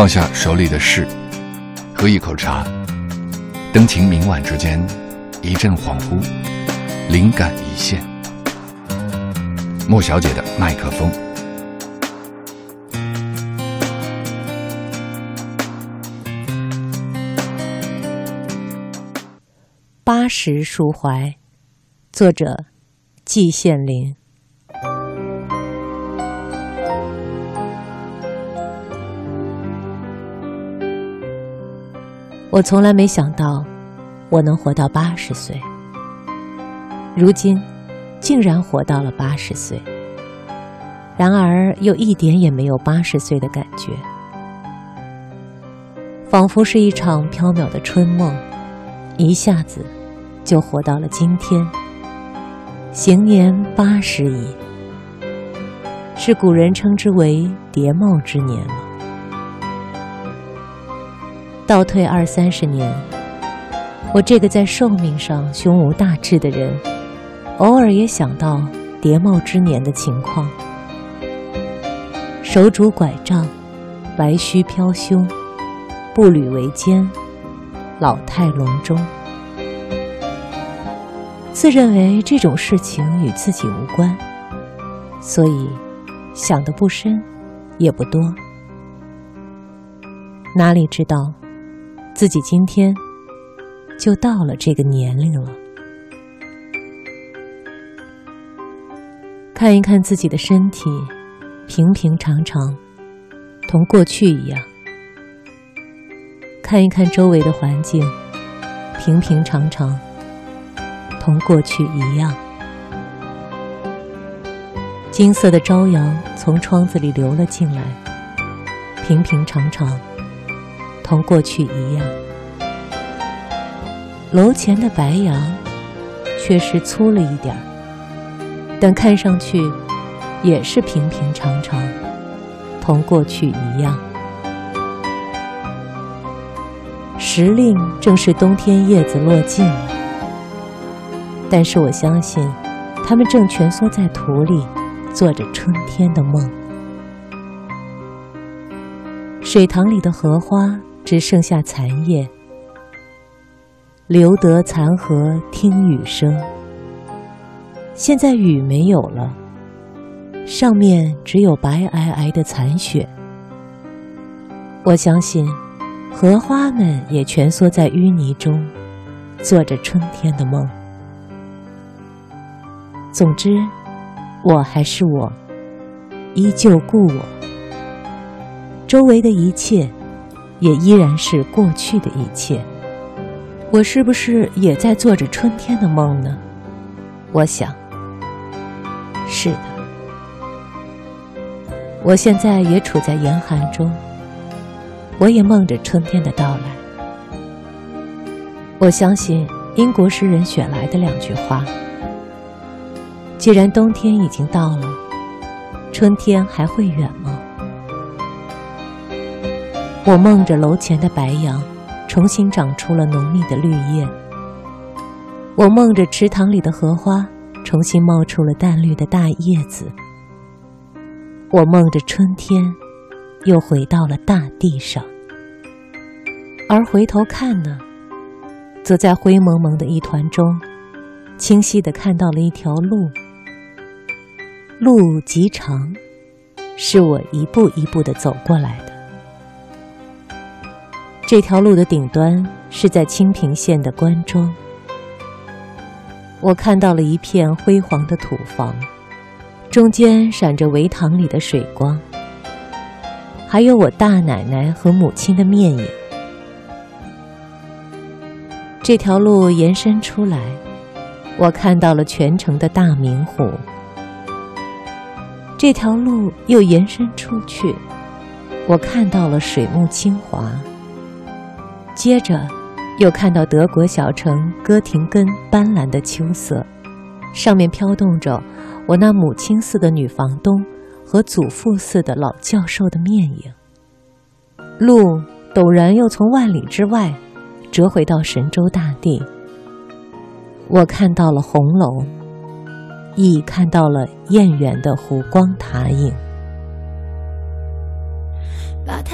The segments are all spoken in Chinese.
放下手里的事，喝一口茶，灯情明晚之间，一阵恍惚，灵感一现。莫小姐的麦克风。八十抒怀，作者季羡林。我从来没想到我能活到八十岁，如今竟然活到了八十岁，然而又一点也没有八十岁的感觉，仿佛是一场缥缈的春梦，一下子就活到了今天，行年八十矣，是古人称之为蝶帽之年了。倒退二三十年，我这个在寿命上胸无大志的人，偶尔也想到蝶帽之年的情况：手拄拐杖，白须飘胸，步履维艰，老态龙钟。自认为这种事情与自己无关，所以想的不深，也不多。哪里知道？自己今天就到了这个年龄了，看一看自己的身体，平平常常，同过去一样；看一看周围的环境，平平常常，同过去一样。金色的朝阳从窗子里流了进来，平平常常。同过去一样，楼前的白杨确实粗了一点儿，但看上去也是平平常常，同过去一样。时令正是冬天叶子落尽了，但是我相信，它们正蜷缩在土里，做着春天的梦。水塘里的荷花。只剩下残叶，留得残荷听雨声。现在雨没有了，上面只有白皑皑的残雪。我相信，荷花们也蜷缩在淤泥中，做着春天的梦。总之，我还是我，依旧故我。周围的一切。也依然是过去的一切。我是不是也在做着春天的梦呢？我想，是的。我现在也处在严寒中，我也梦着春天的到来。我相信英国诗人选来的两句话：既然冬天已经到了，春天还会远吗？我梦着楼前的白杨重新长出了浓密的绿叶，我梦着池塘里的荷花重新冒出了淡绿的大叶子，我梦着春天又回到了大地上，而回头看呢，则在灰蒙蒙的一团中，清晰的看到了一条路，路极长，是我一步一步的走过来的。这条路的顶端是在清平县的关庄，我看到了一片辉煌的土房，中间闪着围塘里的水光，还有我大奶奶和母亲的面影。这条路延伸出来，我看到了全城的大明湖。这条路又延伸出去，我看到了水木清华。接着，又看到德国小城哥廷根斑斓的秋色，上面飘动着我那母亲似的女房东和祖父似的老教授的面影。路陡然又从万里之外折回到神州大地，我看到了红楼，亦看到了燕园的湖光塔影。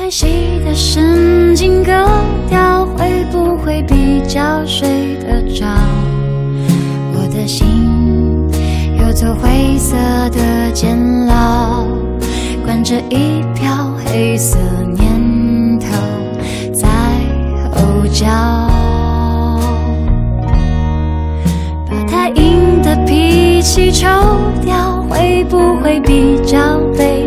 太细的神经割掉，会不会比较睡得着？我的心有座灰色的监牢，关着一票黑色念头在吼叫。把太硬的脾气抽掉，会不会比较被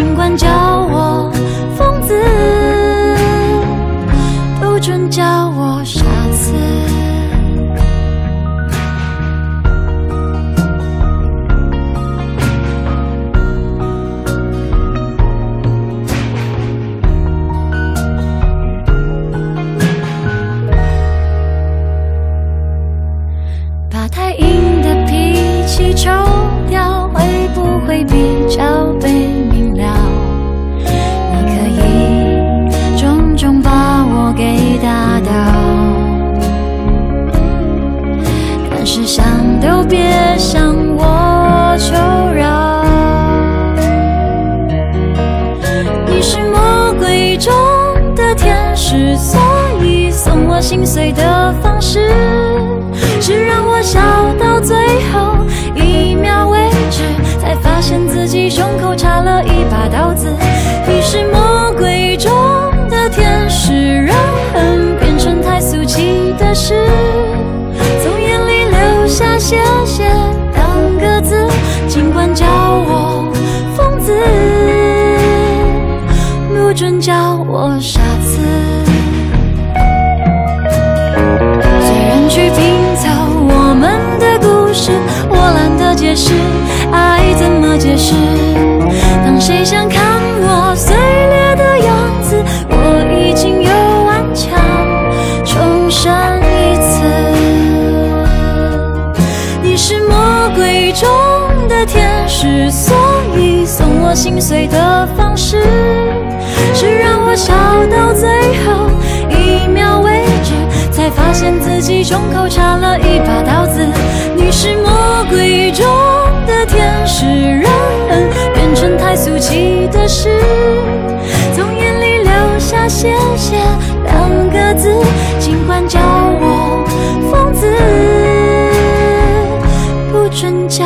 尽管叫我疯子，不准叫我傻子。把太硬的脾气抽掉，会不会比就别向我求饶。你是魔鬼中的天使，所以送我心碎的方式是让我笑到最后一秒为止，才发现自己胸口插了一把刀子。我傻子。随人去拼凑我们的故事，我懒得解释爱怎么解释。当谁想看我碎裂的样子，我已经有顽强重生一次。你是魔鬼中的天使，所以送我心碎的方式笑到最后一秒为止，才发现自己胸口插了一把刀子。你是魔鬼中的天使，让恨变成太俗气的事，从眼里流下谢谢两个字，尽管叫我疯子，不准叫。